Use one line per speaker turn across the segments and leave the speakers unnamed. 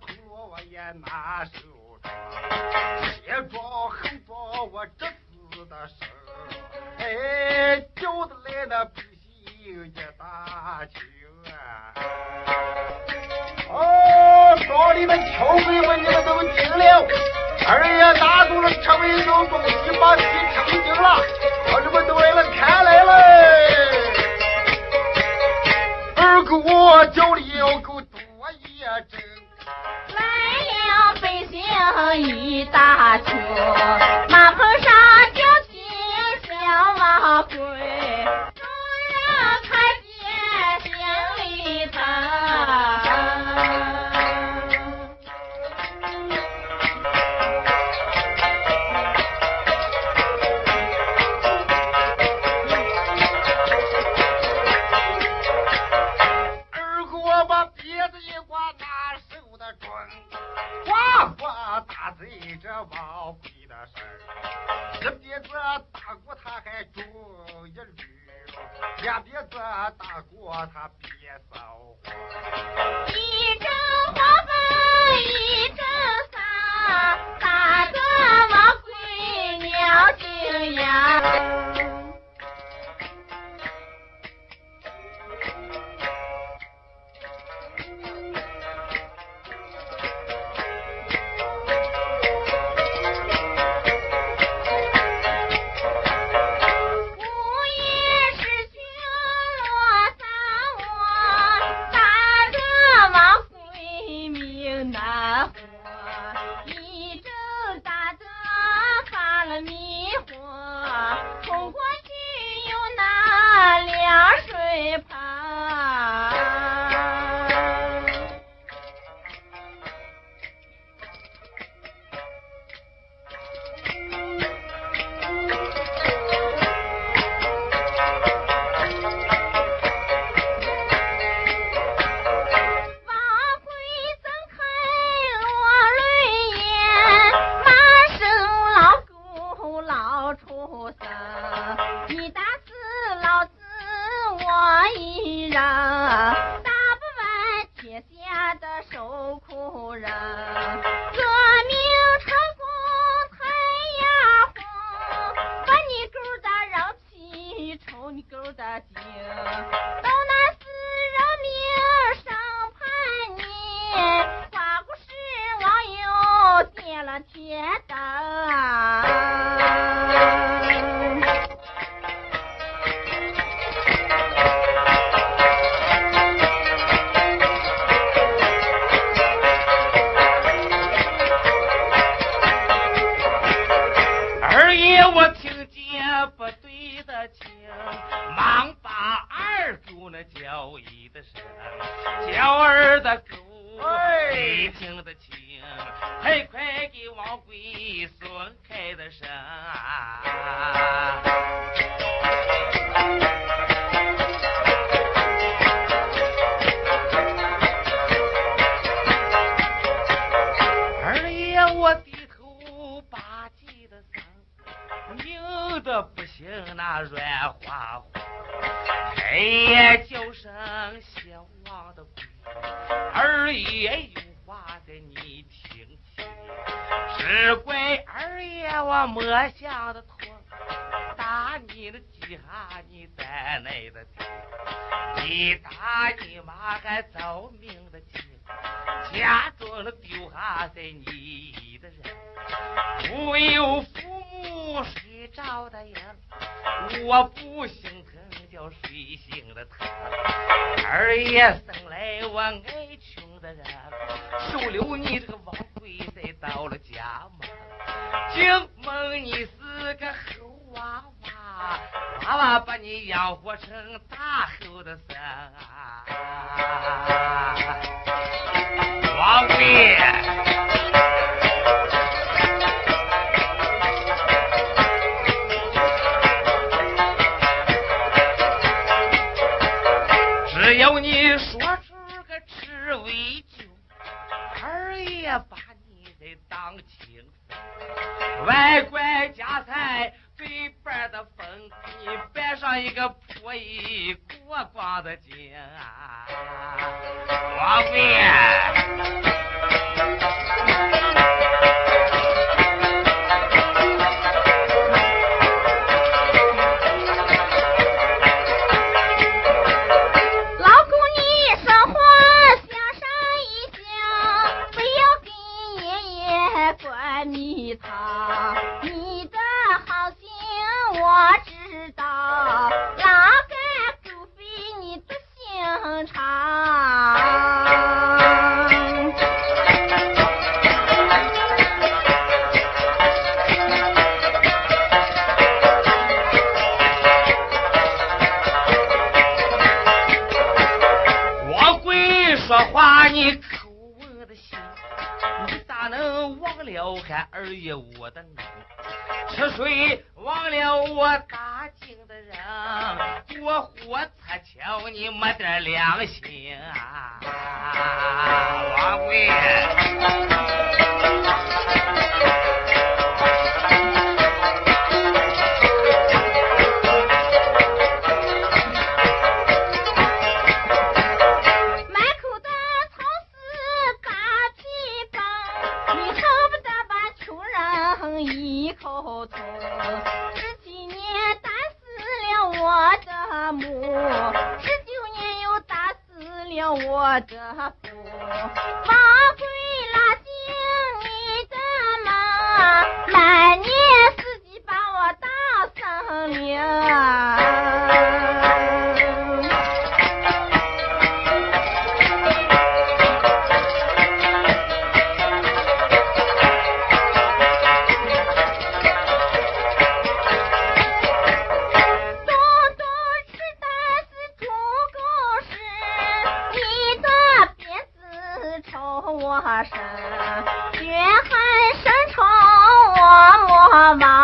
铜锣我也拿手中，前装后装我这次的手，哎，叫得来那百姓一大群啊！哦，庄里的敲鬼们你们都听了，二爷拿住了车尾有东西把皮成精了，我这们都来了看来了。二狗我叫里要够
一大群，老畜
见不对的情，忙把二姑那叫一的声，叫儿的狗哎没听得清，快快给王贵松开的声。那软花花，哎呀叫声小王的鬼，二爷有话在你听清，只怪二爷我没想的通，打你的几下你在内的听，你打你妈还遭命的亲。家中的丢下在你的人，无有父母谁照的应？我不心疼叫谁心的疼？二爷生来我爱穷的人，收留你这个王贵才到了家门，惊蒙你是个猴娃娃，娃娃把你养活成大猴的生啊！王贵，只要你说出个吃味酒，二爷把你得当亲，外拐家财。对半的分，你摆上一个破衣过光的景，王贵。你口我的心你咋能忘了俺二爷我的名是谁忘了我大清的人？过火擦桥你没点良心啊王贵。
曹头十七年打死了我的母十九年又打死了我的父王回拉爹你的门来年四季把我打上林妈。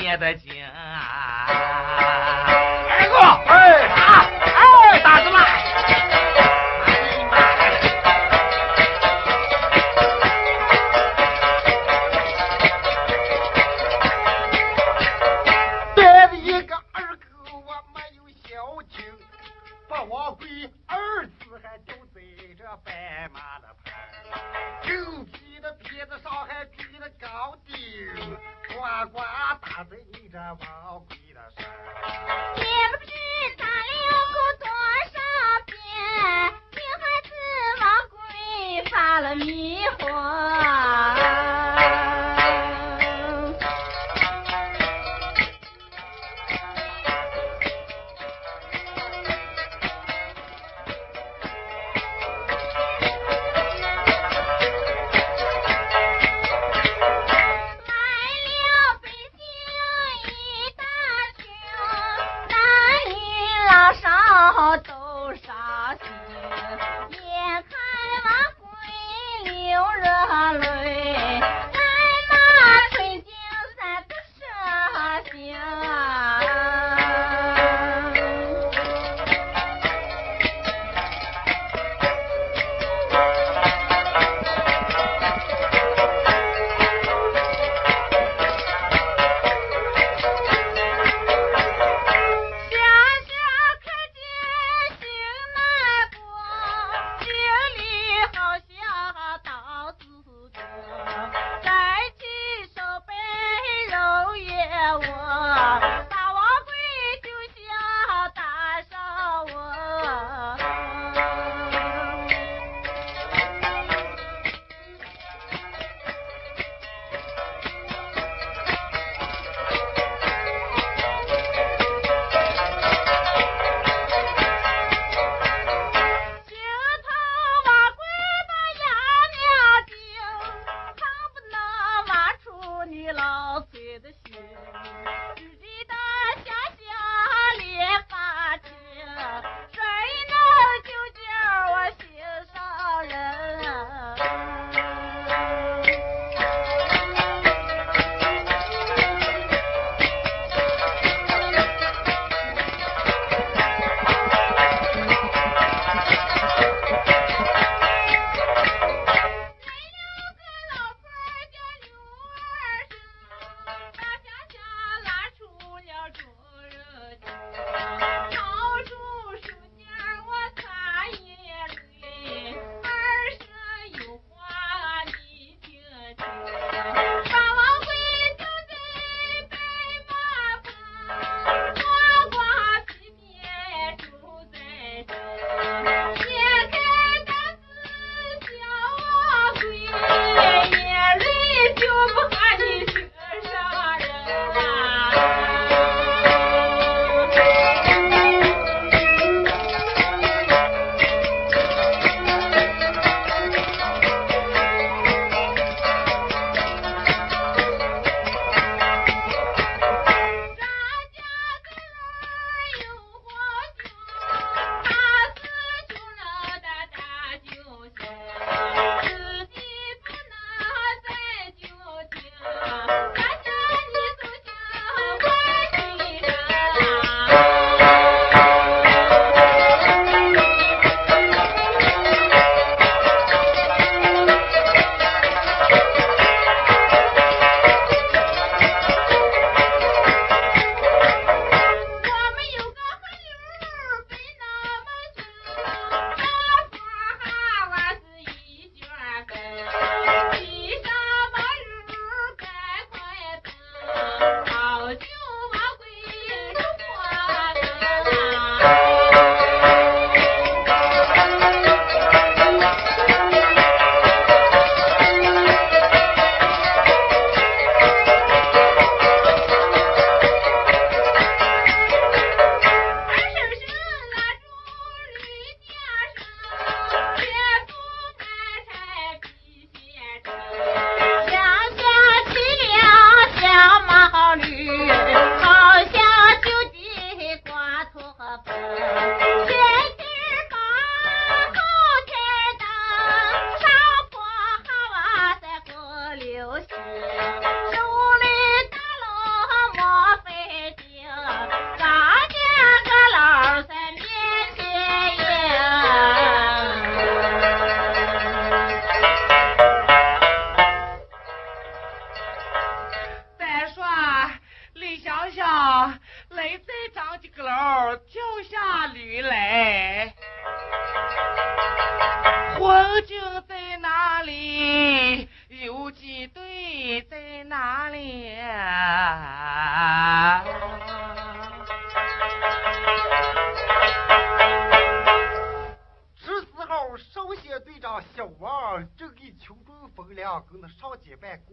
灭的情啊。二哥哎。打哎打什么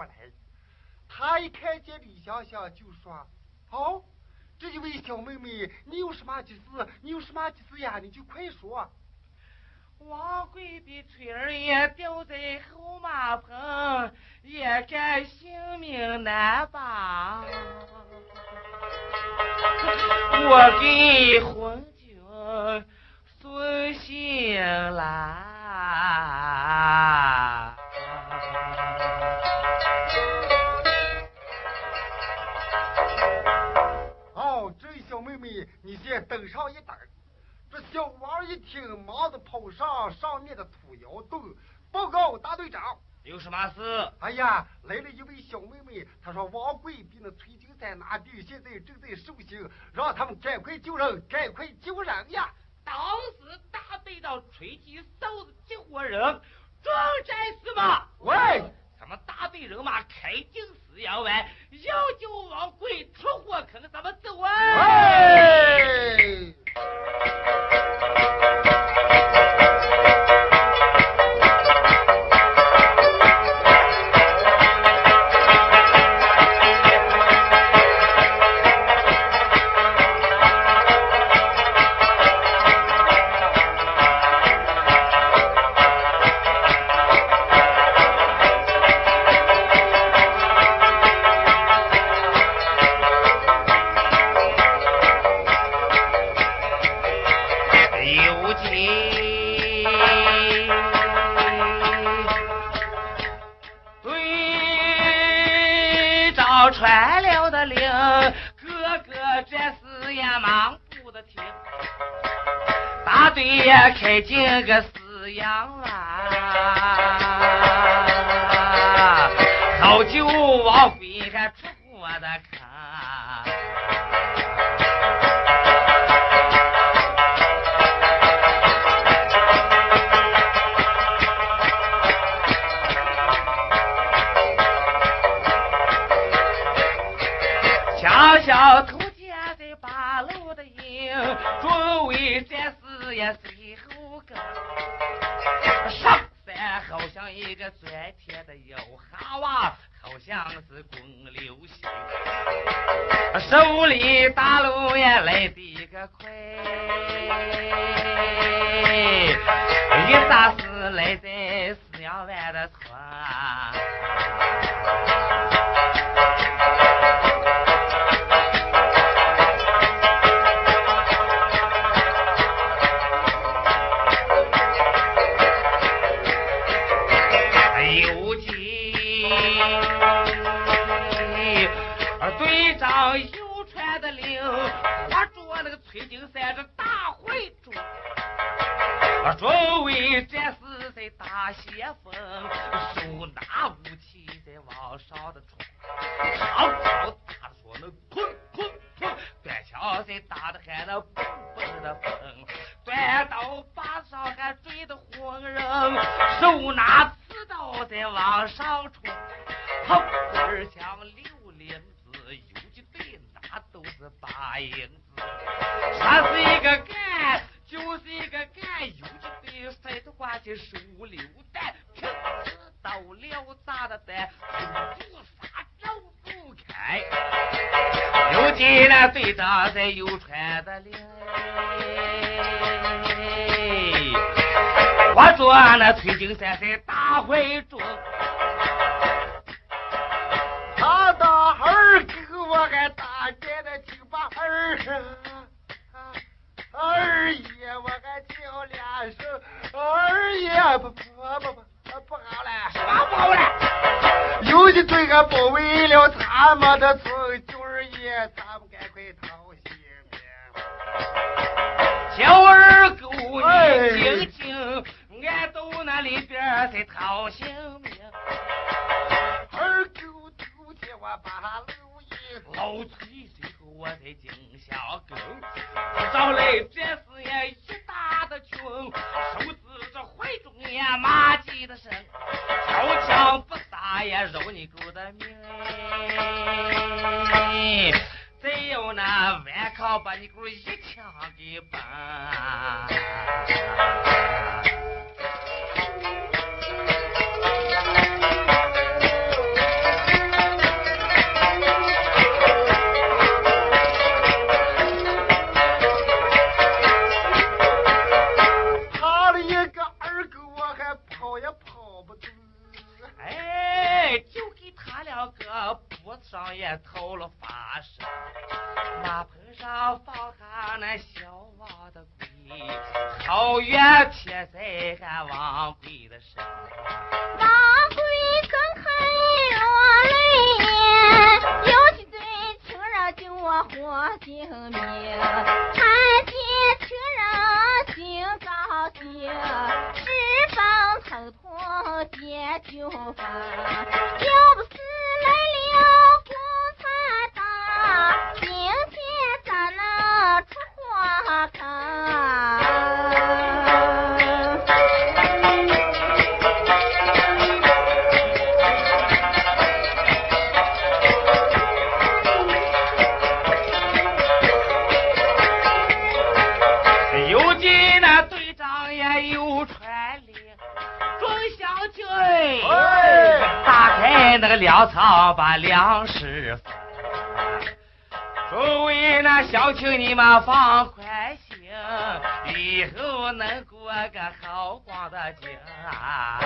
过来。他一看见李香香，就说：“哦，这一位小妹妹，你有什么急事？你有什么急事呀？你就快说。”
王贵的翠儿也掉在后马棚，也该性命难保。我给红军送信来。
妹妹，你先等上一等。这小王一听，忙着跑上上面的土窑洞，报告大队长，
有什么事？
哎呀，来了一位小妹妹，她说王贵比那崔金山拿地，现在正在受刑，让他们赶快救人，赶快救人呀！
当时大队长崔金嫂子几伙人，正在是吧？喂，咱们大队人马开进石羊湾，要救王鬼出火坑，咱们走啊！一霎时来在四阳湾的村。有情，队长又传的令，活捉那个崔金山这，众位战士在打先锋，手拿武器在往上的冲，长枪打的说那砰砰砰，短枪在打的还那嘣嘣的砰，短刀把上还追的慌人，手拿刺刀在往上了炸的弹，就杀绕不开。有几那队长在游船的脸，我说那崔金山在大会中，
这个不为了他们的子儿爷，咱们赶快掏心面。
小二狗，你听听，俺到那里边再掏心面。
二狗头天我把楼一
老崔最后我才惊下狗，找来这是一大的群，手指着怀中呀马蹄的声，悄悄。也饶你狗的命。再有那顽抗把你狗一枪给崩。到了法师，马棚上放下那小王的鬼，好远贴在俺王贵的身上。
王贵睁开落泪眼，有几对情人救我活性命，看见情人心高兴，十分疼痛解救分，要不是来了。
那个粮草把粮食。分诸位那小青你们放宽心以后能过个好光的景啊